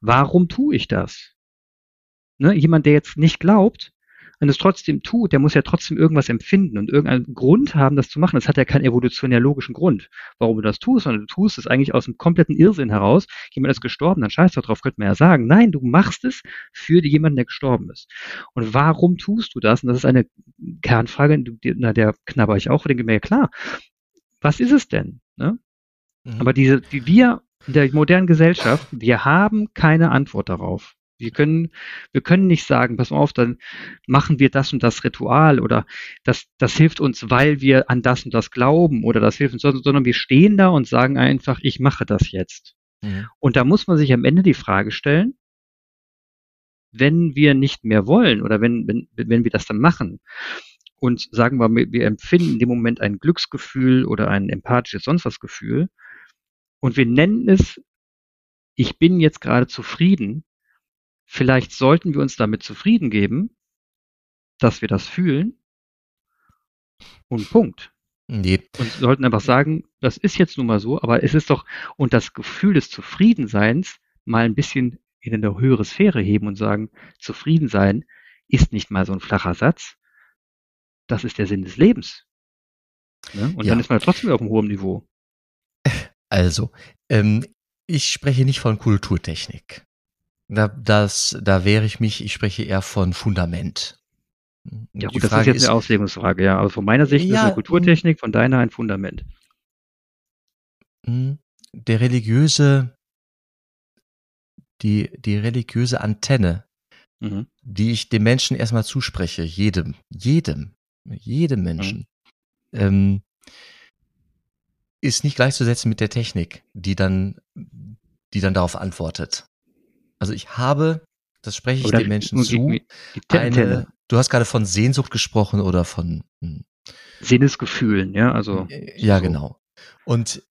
Warum tue ich das? Ne? Jemand, der jetzt nicht glaubt, und es trotzdem tut, der muss ja trotzdem irgendwas empfinden und irgendeinen Grund haben, das zu machen. Das hat ja keinen evolutionär logischen Grund, warum du das tust, sondern du tust es eigentlich aus einem kompletten Irrsinn heraus. Jemand ist gestorben, dann scheiß drauf, könnte man ja sagen. Nein, du machst es für jemanden, der gestorben ist. Und warum tust du das? Und das ist eine Kernfrage, na, der knabber ich auch, denke mir, ja klar, was ist es denn? Ne? Mhm. Aber diese, die wir in der modernen Gesellschaft, wir haben keine Antwort darauf. Wir können, wir können nicht sagen, pass mal auf, dann machen wir das und das Ritual oder das, das hilft uns, weil wir an das und das glauben oder das hilft uns, sondern wir stehen da und sagen einfach, ich mache das jetzt. Mhm. Und da muss man sich am Ende die Frage stellen, wenn wir nicht mehr wollen oder wenn, wenn, wenn wir das dann machen und sagen wir, wir empfinden in dem Moment ein Glücksgefühl oder ein empathisches sonst was Gefühl und wir nennen es, ich bin jetzt gerade zufrieden, Vielleicht sollten wir uns damit zufrieden geben, dass wir das fühlen. Und Punkt. Nee. Und sollten einfach sagen, das ist jetzt nun mal so, aber es ist doch, und das Gefühl des Zufriedenseins mal ein bisschen in eine höhere Sphäre heben und sagen, zufrieden sein ist nicht mal so ein flacher Satz. Das ist der Sinn des Lebens. Ne? Und ja. dann ist man trotzdem auf einem hohen Niveau. Also, ähm, ich spreche nicht von Kulturtechnik. Da, das, da wehre ich mich, ich spreche eher von Fundament. Ja, gut, das ist jetzt ist, eine Auslegungsfrage, ja. Aber von meiner Sicht ja, ist eine Kulturtechnik, von deiner ein Fundament. Hm, der religiöse, die, die religiöse Antenne, mhm. die ich dem Menschen erstmal zuspreche, jedem, jedem, jedem Menschen, mhm. ähm, ist nicht gleichzusetzen mit der Technik, die dann, die dann darauf antwortet. Also ich habe, das spreche ich oder den Menschen zu, eine, du hast gerade von Sehnsucht gesprochen oder von hm. Sinnesgefühlen, ja, also. Äh, ja, so. genau. Und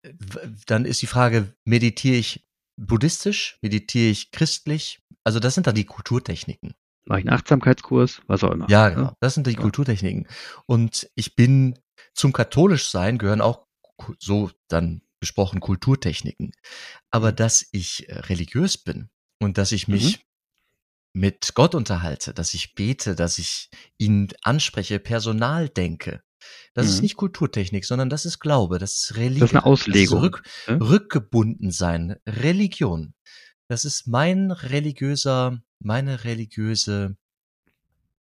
dann ist die Frage, meditiere ich buddhistisch, meditiere ich christlich? Also das sind dann die Kulturtechniken. Mache ich einen Achtsamkeitskurs, was auch immer. Ja, ne? genau. Das sind die ja. Kulturtechniken. Und ich bin zum Katholischsein gehören auch so dann besprochen Kulturtechniken. Aber mhm. dass ich äh, religiös bin, und dass ich mich mhm. mit Gott unterhalte, dass ich bete, dass ich ihn anspreche, Personal denke. Das mhm. ist nicht Kulturtechnik, sondern das ist Glaube, das ist Religion. Das ist eine Auslegung. Rück, ja? Rückgebunden sein, Religion. Das ist mein religiöser, meine religiöse.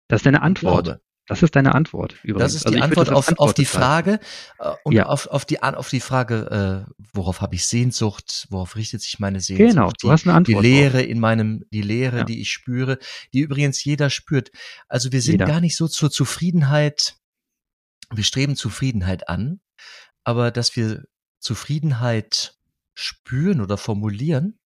Das ist deine Antwort. Glaube. Das ist deine Antwort übrigens. Das ist die also Antwort auf, auf die Frage äh, und ja. auf, auf, die, auf die Frage, äh, worauf habe ich Sehnsucht, worauf richtet sich meine Sehnsucht? Genau, du die, hast eine Antwort. Die Lehre in meinem, die Lehre, ja. die ich spüre, die übrigens jeder spürt. Also wir sind jeder. gar nicht so zur Zufriedenheit, wir streben Zufriedenheit an, aber dass wir Zufriedenheit spüren oder formulieren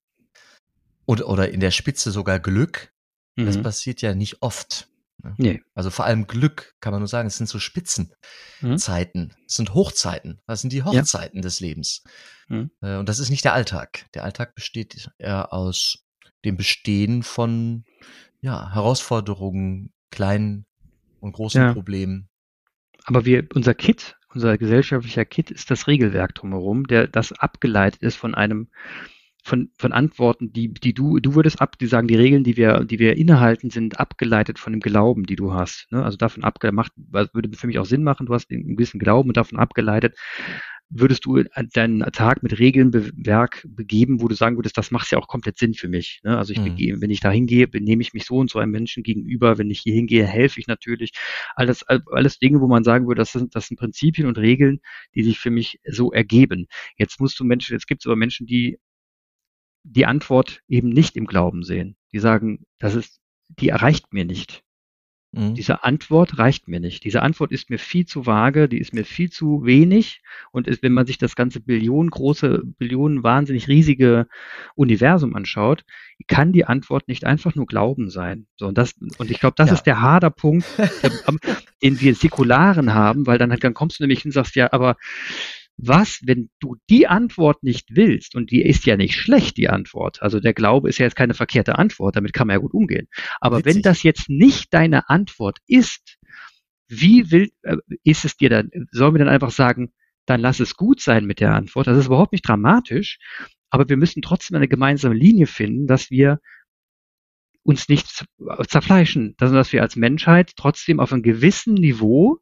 oder, oder in der Spitze sogar Glück, mhm. das passiert ja nicht oft. Ne? Nee. Also vor allem Glück, kann man nur sagen, es sind so Spitzenzeiten, mhm. es sind Hochzeiten, das sind die Hochzeiten ja. des Lebens. Mhm. Und das ist nicht der Alltag. Der Alltag besteht eher aus dem Bestehen von ja, Herausforderungen, kleinen und großen ja. Problemen. Aber wir, unser Kit, unser gesellschaftlicher Kit ist das Regelwerk drumherum, der das abgeleitet ist von einem von, von Antworten, die, die du, du würdest ab, die sagen, die Regeln, die wir, die wir innehalten, sind abgeleitet von dem Glauben, die du hast. Ne? Also davon abgemacht, würde für mich auch Sinn machen, du hast einen gewissen Glauben und davon abgeleitet, würdest du deinen Tag mit Regeln Werk begeben, wo du sagen würdest, das macht ja auch komplett Sinn für mich. Ne? Also ich mhm. begebe, wenn ich da hingehe, benehme ich mich so und so einem Menschen gegenüber, wenn ich hier hingehe, helfe ich natürlich. Alles, alles Dinge, wo man sagen würde, das sind, das sind Prinzipien und Regeln, die sich für mich so ergeben. Jetzt musst du Menschen, jetzt gibt es aber Menschen, die die Antwort eben nicht im Glauben sehen. Die sagen, das ist, die erreicht mir nicht. Mhm. Diese Antwort reicht mir nicht. Diese Antwort ist mir viel zu vage, die ist mir viel zu wenig. Und ist, wenn man sich das ganze Billionen große, Billionen wahnsinnig riesige Universum anschaut, kann die Antwort nicht einfach nur Glauben sein. So, und das, und ich glaube, das ja. ist der Haderpunkt, den wir Säkularen haben, weil dann, dann kommst du nämlich hin und sagst, ja, aber was, wenn du die Antwort nicht willst, und die ist ja nicht schlecht, die Antwort, also der Glaube ist ja jetzt keine verkehrte Antwort, damit kann man ja gut umgehen. Aber Witzig. wenn das jetzt nicht deine Antwort ist, wie will, äh, ist es dir dann, sollen wir dann einfach sagen, dann lass es gut sein mit der Antwort. Das ist überhaupt nicht dramatisch, aber wir müssen trotzdem eine gemeinsame Linie finden, dass wir uns nicht zerfleischen, dass wir als Menschheit trotzdem auf einem gewissen Niveau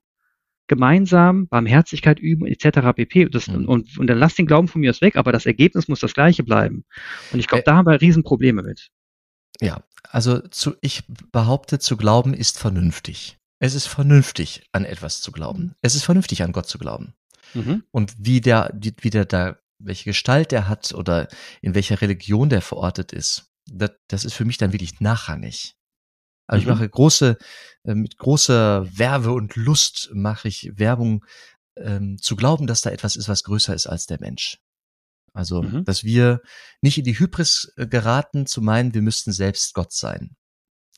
gemeinsam Barmherzigkeit üben, etc. pp. Das, mhm. und, und dann lass den Glauben von mir aus weg, aber das Ergebnis muss das gleiche bleiben. Und ich glaube, da haben wir Riesenprobleme mit. Ja, also zu, ich behaupte, zu glauben ist vernünftig. Es ist vernünftig, an etwas zu glauben. Mhm. Es ist vernünftig, an Gott zu glauben. Mhm. Und wie der, wie der da, welche Gestalt der hat oder in welcher Religion der verortet ist, das, das ist für mich dann wirklich nachrangig. Also mhm. ich mache große, äh, mit großer Werbe und Lust mache ich Werbung, ähm, zu glauben, dass da etwas ist, was größer ist als der Mensch. Also, mhm. dass wir nicht in die Hybris äh, geraten, zu meinen, wir müssten selbst Gott sein.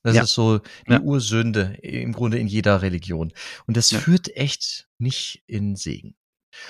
Das ja. ist so die ja. Ursünde im Grunde in jeder Religion. Und das ja. führt echt nicht in Segen.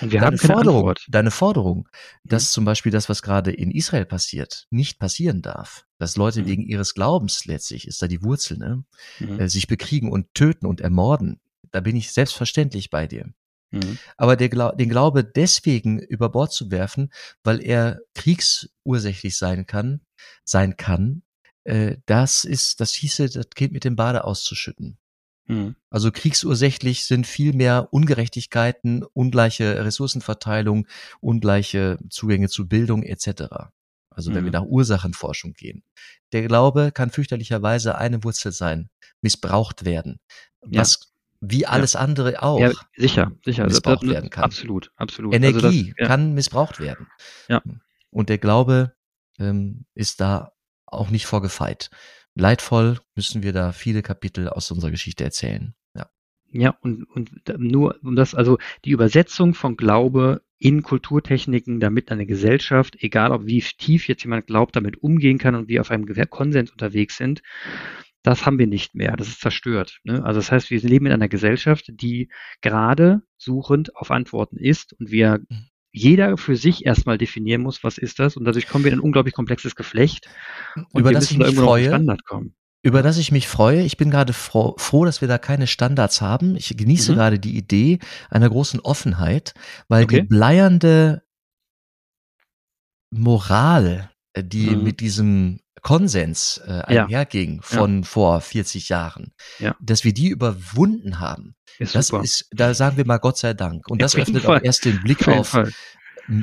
Und wir deine haben Forderung, Antwort. deine Forderung, dass mhm. zum Beispiel das, was gerade in Israel passiert, nicht passieren darf, dass Leute mhm. wegen ihres Glaubens letztlich, ist da die Wurzel, ne, mhm. äh, sich bekriegen und töten und ermorden, da bin ich selbstverständlich bei dir. Mhm. Aber Gla den Glaube deswegen über Bord zu werfen, weil er kriegsursächlich sein kann, sein kann, äh, das ist, das hieße, das Kind mit dem Bade auszuschütten. Mhm. Also kriegsursächlich sind viel mehr Ungerechtigkeiten, ungleiche Ressourcenverteilung, ungleiche Zugänge zu Bildung etc. Also wenn mhm. wir nach Ursachenforschung gehen. Der Glaube kann fürchterlicherweise eine Wurzel sein, missbraucht werden. Was wie alles ja. andere auch ja, sicher, sicher. missbraucht das, das, werden kann. Absolut, absolut. Also Energie also das, ja. kann missbraucht werden. Ja. Und der Glaube ähm, ist da auch nicht vorgefeit leidvoll müssen wir da viele Kapitel aus unserer Geschichte erzählen. Ja. Ja, und, und nur um das, also die Übersetzung von Glaube in Kulturtechniken, damit eine Gesellschaft, egal ob wie tief jetzt jemand glaubt, damit umgehen kann und wir auf einem Konsens unterwegs sind, das haben wir nicht mehr. Das ist zerstört. Ne? Also das heißt, wir leben in einer Gesellschaft, die gerade suchend auf Antworten ist und wir mhm jeder für sich erstmal definieren muss, was ist das. Und dadurch kommen wir in ein unglaublich komplexes Geflecht. Und über das ich mich freue, Standard kommen. Über das ich mich freue. Ich bin gerade froh, froh, dass wir da keine Standards haben. Ich genieße mhm. gerade die Idee einer großen Offenheit, weil okay. die bleiernde Moral, äh, die mhm. mit diesem Konsens äh, einherging ja. von ja. vor 40 Jahren, ja. dass wir die überwunden haben. Ist das super. ist, da sagen wir mal Gott sei Dank. Und das öffnet auch erst den Blick auf,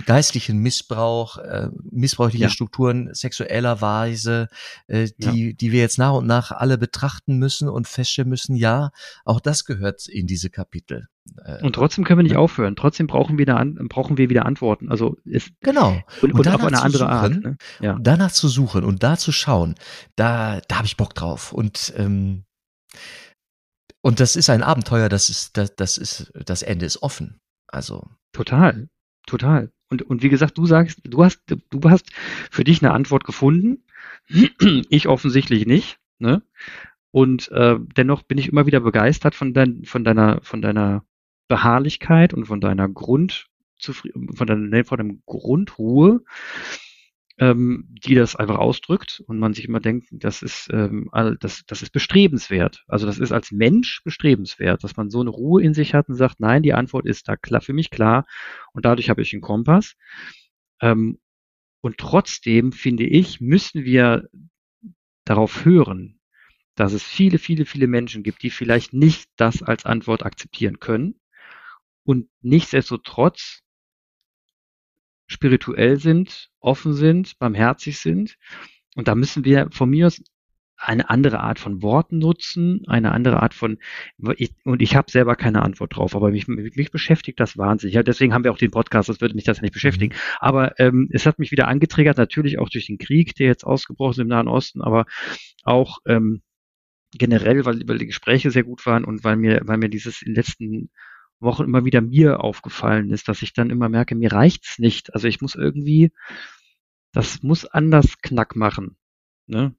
geistlichen Missbrauch, äh, missbräuchliche Ja. Strukturen sexueller Weise, äh, Ja. die, die wir jetzt nach und nach alle betrachten müssen und feststellen müssen, ja, auch das gehört in diese Kapitel. Äh, Und trotzdem können wir nicht Ja. aufhören. Trotzdem brauchen wir, da brauchen wir wieder Antworten. Also es, genau. und, Und und auf eine andere Art. suchen, Ne? Ja. danach zu suchen und da zu schauen, da, da habe ich Bock drauf. Und, ähm, und das ist ein Abenteuer, das ist, das, das ist, das Ende ist offen. Also, Total, total. Und, und wie gesagt, du sagst, du hast, du hast für dich eine Antwort gefunden. Ich offensichtlich nicht. Ne? Und äh, dennoch bin ich immer wieder begeistert von, dein, von deiner, von deiner Beharrlichkeit und von deiner Grund, von deiner, nee, von deinem Grundruhe, ähm, die das einfach ausdrückt und man sich immer denkt, das ist, ähm, das, das ist bestrebenswert. Also das ist als Mensch bestrebenswert, dass man so eine Ruhe in sich hat und sagt, nein, die Antwort ist da klar, für mich klar und dadurch habe ich einen Kompass. Ähm, und trotzdem finde ich, müssen wir darauf hören, dass es viele, viele, viele Menschen gibt, die vielleicht nicht das als Antwort akzeptieren können und nichtsdestotrotz spirituell sind, offen sind, barmherzig sind. Und da müssen wir von mir aus eine andere Art von Worten nutzen, eine andere Art von, ich, und ich habe selber keine Antwort drauf, aber mich, mich beschäftigt das wahnsinnig. Ja, deswegen haben wir auch den Podcast, das würde mich das nicht beschäftigen. Aber ähm, es hat mich wieder angetriggert, natürlich auch durch den Krieg, der jetzt ausgebrochen ist im Nahen Osten, aber auch ähm, generell, weil, weil die Gespräche sehr gut waren und weil mir, weil mir dieses in den letzten Wochen immer wieder mir aufgefallen ist, dass ich dann immer merke, mir reicht's nicht. Also ich muss irgendwie, das muss anders Knack machen. Ne?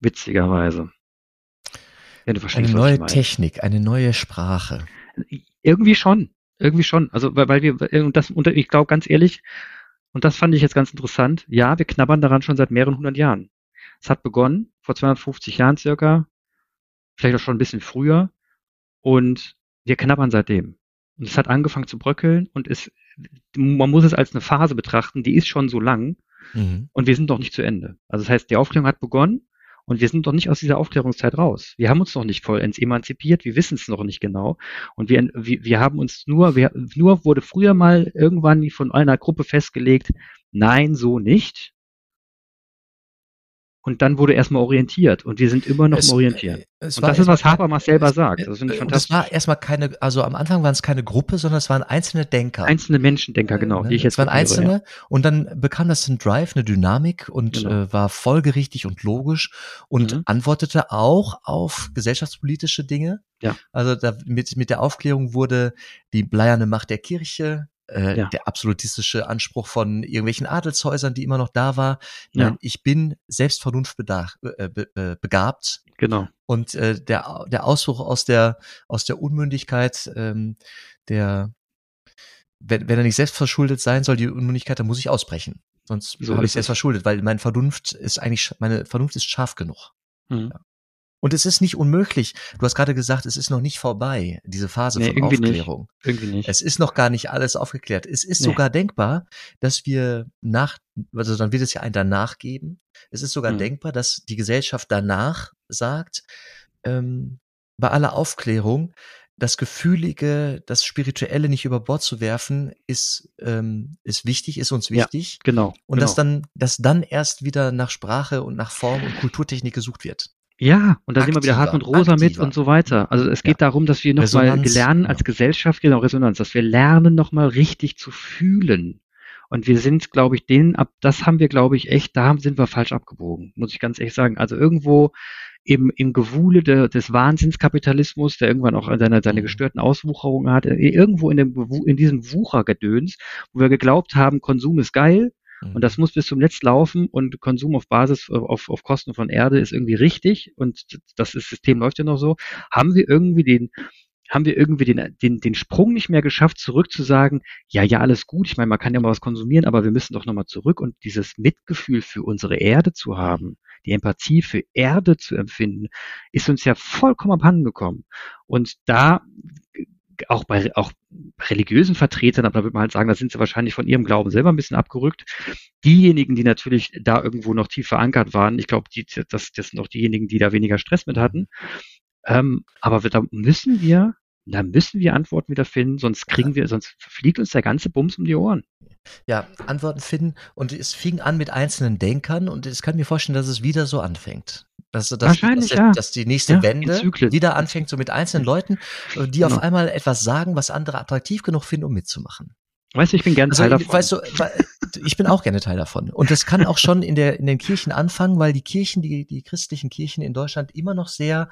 Witzigerweise. Wenn du verstehst, eine neue. Technik, eine neue Sprache. Irgendwie schon. Irgendwie schon. Also, weil, weil wir, und das, und ich glaube ganz ehrlich, und das fand ich jetzt ganz interessant, ja, wir knabbern daran schon seit mehreren hundert Jahren. Es hat begonnen, vor 250 Jahren circa, vielleicht auch schon ein bisschen früher, und wir knabbern seitdem. Und es hat angefangen zu bröckeln und es, man muss es als eine Phase betrachten, die ist schon so lang Mhm. und wir sind noch nicht zu Ende. Also das heißt, die Aufklärung hat begonnen und wir sind noch nicht aus dieser Aufklärungszeit raus. Wir haben uns noch nicht vollends emanzipiert, wir wissen es noch nicht genau. Und wir, wir, wir haben uns nur, wir, nur wurde früher mal irgendwann von einer Gruppe festgelegt, nein, so nicht. Und dann wurde erstmal orientiert und wir sind immer noch Es- im Orientieren. Es Und das ist, was Habermas selber es- sagt. Das finde ich äh, und Das fantastisch. war erstmal keine, also am Anfang waren es keine Gruppe, sondern es waren einzelne Denker. Einzelne Menschendenker, genau, Äh, die ich jetzt Es waren einzelne ja. und dann bekam das einen Drive, eine Dynamik und Genau. äh, war folgerichtig und logisch und Mhm. antwortete auch auf gesellschaftspolitische Dinge. Ja. Also da, mit, mit der Aufklärung wurde die bleierne Macht der Kirche, äh, Ja. der absolutistische Anspruch von irgendwelchen Adelshäusern, die immer noch da war. Ja. Nein, ich bin selbst vernunftbegabt äh, be, äh, begabt Genau. und äh, der, der Ausbruch aus der, aus der Unmündigkeit, ähm, der, wenn, wenn er nicht selbst verschuldet sein soll, die Unmündigkeit, dann muss ich ausbrechen. Sonst So habe ich selbst es. verschuldet, weil meine Vernunft ist eigentlich, meine Vernunft ist scharf genug. Mhm. Und es ist nicht unmöglich. Du hast gerade gesagt, es ist noch nicht vorbei, diese Phase Nee, von irgendwie nicht. Aufklärung. Irgendwie nicht. Es ist noch gar nicht alles aufgeklärt. Es ist Nee. sogar denkbar, dass wir nach, also dann wird es ja ein danach geben. Es ist sogar Mhm. denkbar, dass die Gesellschaft danach sagt, ähm, bei aller Aufklärung, das Gefühlige, das Spirituelle nicht über Bord zu werfen, ist, ähm, ist wichtig, ist uns Ja, wichtig. genau. Und genau. dass dann, dass dann erst wieder nach Sprache und nach Form und Kulturtechnik gesucht wird. Ja, und da sind wir wieder Aktiver, Hartmut Rosa mit aktiver. und so weiter. Also es geht darum, dass wir nochmal lernen als Gesellschaft, genau, Resonanz, dass wir lernen, nochmal richtig zu fühlen. Und wir sind, glaube ich, denen ab, das haben wir, glaube ich, echt, da haben, sind wir falsch abgebogen, muss ich ganz ehrlich sagen. Also irgendwo im, im Gewule de, des Wahnsinnskapitalismus, der irgendwann auch seine, seine Mhm. gestörten Auswucherungen hat, äh, irgendwo in, dem, in diesem Wuchergedöns, wo wir geglaubt haben, Konsum ist geil, Mhm. und das muss bis zum Netz laufen und Konsum auf Basis, äh, auf, auf Kosten von Erde ist irgendwie richtig und das System läuft ja noch so. Haben wir irgendwie den, haben wir irgendwie den, den, den Sprung nicht mehr geschafft, zurück zu sagen, ja, ja, alles gut, ich meine, man kann ja mal was konsumieren, aber wir müssen doch nochmal zurück und dieses Mitgefühl für unsere Erde zu haben, die Empathie für Erde zu empfinden, ist uns ja vollkommen abhanden gekommen. Und da auch bei auch religiösen Vertretern, aber da würde man halt sagen, da sind sie wahrscheinlich von ihrem Glauben selber ein bisschen abgerückt. Diejenigen, die natürlich da irgendwo noch tief verankert waren, ich glaube, die, das, das sind auch diejenigen, die da weniger Stress mit hatten. Ähm, aber wir, da müssen wir Da müssen wir Antworten wieder finden, sonst kriegen wir, sonst fliegt uns der ganze Bums um die Ohren. Ja, Antworten finden. Und es fing an mit einzelnen Denkern und es kann mir vorstellen, dass es wieder so anfängt. Dass, dass, Wahrscheinlich, dass, ja. dass die nächste Ja, Wende wieder anfängt, so mit einzelnen Leuten, äh, die auf Genau. einmal etwas sagen, was andere attraktiv genug finden, um mitzumachen. Weißt du, ich bin gern Also, Teil davon. weißt du, wa- ich bin auch gerne Teil davon. Und das kann auch schon in der in den Kirchen anfangen, weil die Kirchen, die die christlichen Kirchen in Deutschland immer noch sehr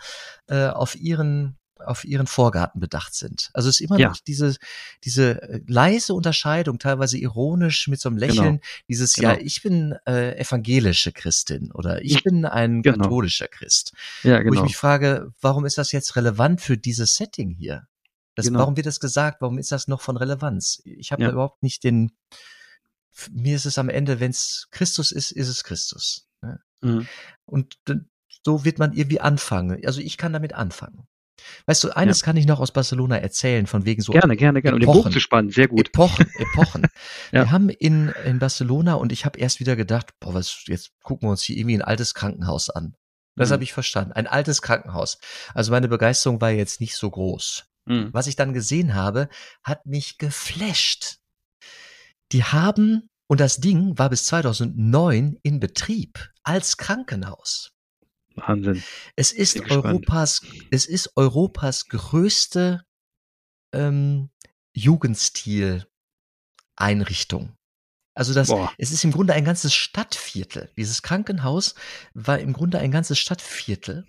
äh, auf ihren auf ihren Vorgarten bedacht sind. Also es ist immer Ja. noch diese diese äh, leise Unterscheidung, teilweise ironisch mit so einem Lächeln. Dieses ja, Genau. ich bin äh, evangelische Christin oder ich bin ein genau. katholischer Christ. ja, Wo ich genau. mich frage, warum ist das jetzt relevant für dieses Setting hier? Das, Genau. Warum wird das gesagt? Warum ist das noch von Relevanz? Ich habe Ja. da überhaupt nicht den. Mir ist es am Ende, wenn es Christus ist, ist es Christus. ne? Mhm. Und so wird man irgendwie anfangen. Also ich kann damit anfangen. Weißt du, eines kann ich noch aus Barcelona erzählen, von wegen so Gerne, gerne, gerne. Und den Epochen. Bogen zu spannen, sehr gut. Epochen, Epochen. Ja. Wir haben in, in Barcelona und ich habe erst wieder gedacht, boah, was, jetzt gucken wir uns hier irgendwie ein altes Krankenhaus an. Das Mhm. habe ich verstanden. Ein altes Krankenhaus. Also meine Begeisterung war jetzt nicht so groß. Mhm. Was ich dann gesehen habe, hat mich geflasht. Die haben, und das Ding war bis 2009 in Betrieb als Krankenhaus. Wahnsinn. Es ist. Europas, es ist Europas größte ähm, Jugendstil-Einrichtung. Also das, Boah. es ist im Grunde ein ganzes Stadtviertel. Dieses Krankenhaus war im Grunde ein ganzes Stadtviertel.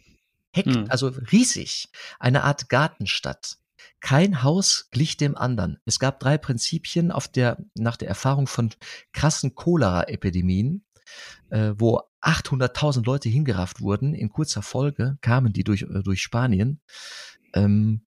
Heck, Mhm. also riesig. Eine Art Gartenstadt. Kein Haus glich dem anderen. Es gab drei Prinzipien auf der, nach der Erfahrung von krassen Cholera-Epidemien, äh, wo 800.000 Leute hingerafft wurden. In kurzer Folge kamen die durch, äh, durch Spanien. Ähm,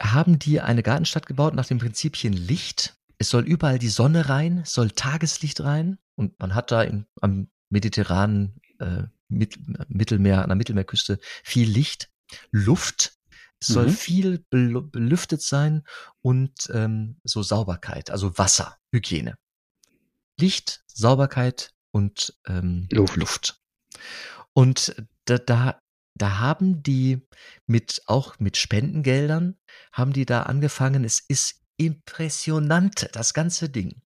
haben die eine Gartenstadt gebaut nach dem Prinzipien Licht. Es soll überall die Sonne rein, es soll Tageslicht rein und man hat da in, am mediterranen äh, Mit, Mittelmeer, an der Mittelmeerküste viel Licht, Luft. Es soll Mhm. viel bel belüftet sein und ähm, so Sauberkeit, also Wasser, Hygiene. Licht, Sauberkeit und ähm, Luft. Luft. Und da, da, da haben die mit auch mit Spendengeldern haben die da angefangen. Es ist impressionant, das ganze Ding.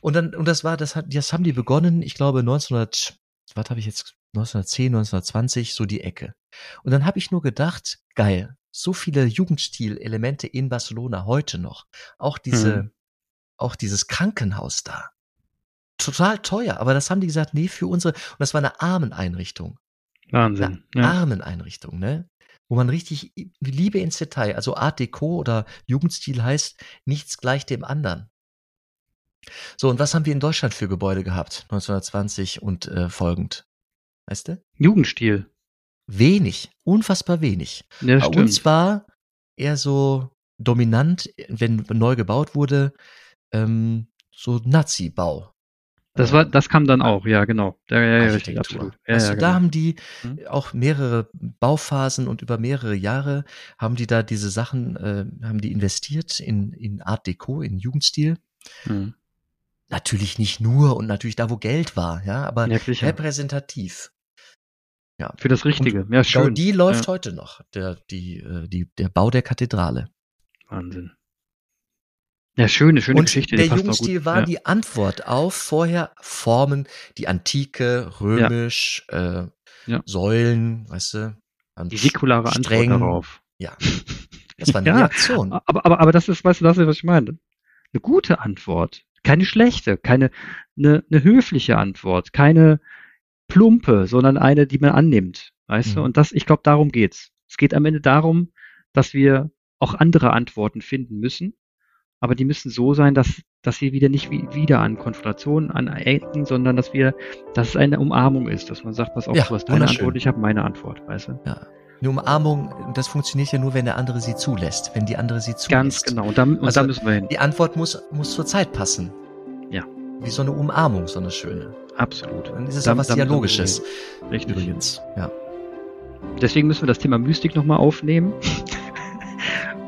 Und dann und das war das hat das haben die begonnen. Ich glaube 1900 was habe ich jetzt 1910 1920 so die Ecke. Und dann habe ich nur gedacht, geil, so viele Jugendstil-Elemente in Barcelona heute noch. Auch diese Mhm. auch dieses Krankenhaus da. Total teuer, aber das haben die gesagt, nee, für unsere, und das war eine Armeneinrichtung. Wahnsinn. Eine Ja. Armeneinrichtung, ne? Wo man richtig Liebe ins Detail, also Art Deco oder Jugendstil heißt, nichts gleich dem anderen. So, und was haben wir in Deutschland für Gebäude gehabt, 1920 und äh, folgend? Weißt du? Jugendstil. Wenig, unfassbar wenig. Ja, Bei stimmt. uns war eher so dominant, wenn neu gebaut wurde, ähm, so Nazi-Bau. Das war, das kam dann auch, ja, genau. Ja, ja, ja, richtig, Architektur. absolut. Ja, weißt ja, du, da genau. haben die Mhm. auch mehrere Bauphasen und über mehrere Jahre haben die da diese Sachen, äh, haben die investiert in, in Art Deco, in Jugendstil. Mhm. Natürlich nicht nur und natürlich da, wo Geld war, ja, aber Ja, repräsentativ. Ja. Für das Richtige. Ja, schön. Gaudi läuft Ja. heute noch, der, die, äh, die, der Bau der Kathedrale. Wahnsinn. Ja, schöne, schöne und Geschichte. der Jugendstil war ja. die Antwort auf vorher Formen, die Antike, römisch, äh, Ja. Säulen, weißt du, die säkulare Antwort streng. darauf. Ja. Das war eine Ja, Reaktion. Aber, aber, aber das ist, weißt du, das ist, was ich meine. Eine gute Antwort. Keine schlechte, keine, eine, eine höfliche Antwort, keine plumpe, sondern eine, die man annimmt. Weißt du? Mhm. Und das, ich glaube, darum geht's. Es geht am Ende darum, dass wir auch andere Antworten finden müssen. Aber die müssen so sein, dass, dass wir wieder nicht wie, wieder an Konfrontationen anecken, sondern dass wir, dass es eine Umarmung ist, dass man sagt, pass auf, Ja, du hast deine. Antwort, ich habe meine Antwort, weißt du? Ja. Eine Umarmung, das funktioniert ja nur, wenn der andere sie zulässt, wenn die andere sie zulässt. Ganz genau. Und da, und Also, da müssen wir hin. Die Antwort muss, muss zur Zeit passen. Ja. Wie so eine Umarmung, so eine schöne. Absolut. Dann ist es auch was Dialogisches. Richtig. Übrigens. Ja. Deswegen müssen wir das Thema Mystik nochmal aufnehmen.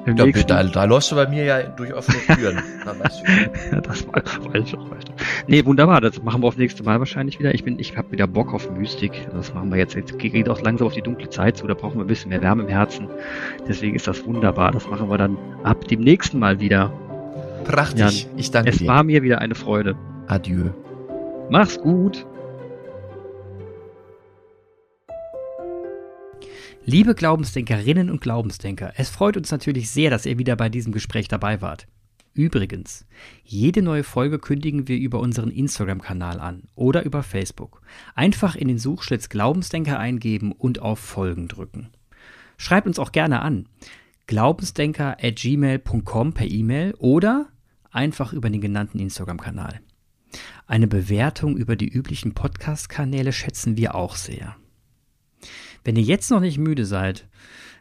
Im ja, da, da, läufst du bei mir ja durch offene Türen. das weiß ich auch. Weiß ich. Nee, wunderbar. Das machen wir auf nächste Mal wahrscheinlich wieder. Ich bin, ich habe wieder Bock auf Mystik. Das machen wir jetzt. Jetzt geht auch langsam auf die dunkle Zeit zu. Da brauchen wir ein bisschen mehr Wärme im Herzen. Deswegen ist das wunderbar. Das machen wir dann ab dem nächsten Mal wieder. Prachtig. Jan, ich danke es dir. Es war mir wieder eine Freude. Adieu. Mach's gut. Liebe Glaubensdenkerinnen und Glaubensdenker, es freut uns natürlich sehr, dass ihr wieder bei diesem Gespräch dabei wart. Übrigens, jede neue Folge kündigen wir über unseren Instagram-Kanal an oder über Facebook. Einfach in den Suchschlitz Glaubensdenker eingeben und auf Folgen drücken. Schreibt uns auch gerne an. Glaubensdenker at gmail.com per E-Mail oder einfach über den genannten Instagram-Kanal. Eine Bewertung über die üblichen Podcast-Kanäle schätzen wir auch sehr. Wenn ihr jetzt noch nicht müde seid,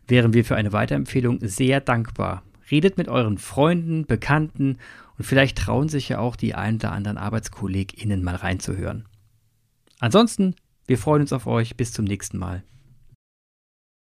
wären wir für eine Weiterempfehlung sehr dankbar. Redet mit euren Freunden, Bekannten und vielleicht trauen sich ja auch die ein oder anderen ArbeitskollegInnen mal reinzuhören. Ansonsten, wir freuen uns auf euch. Bis zum nächsten Mal.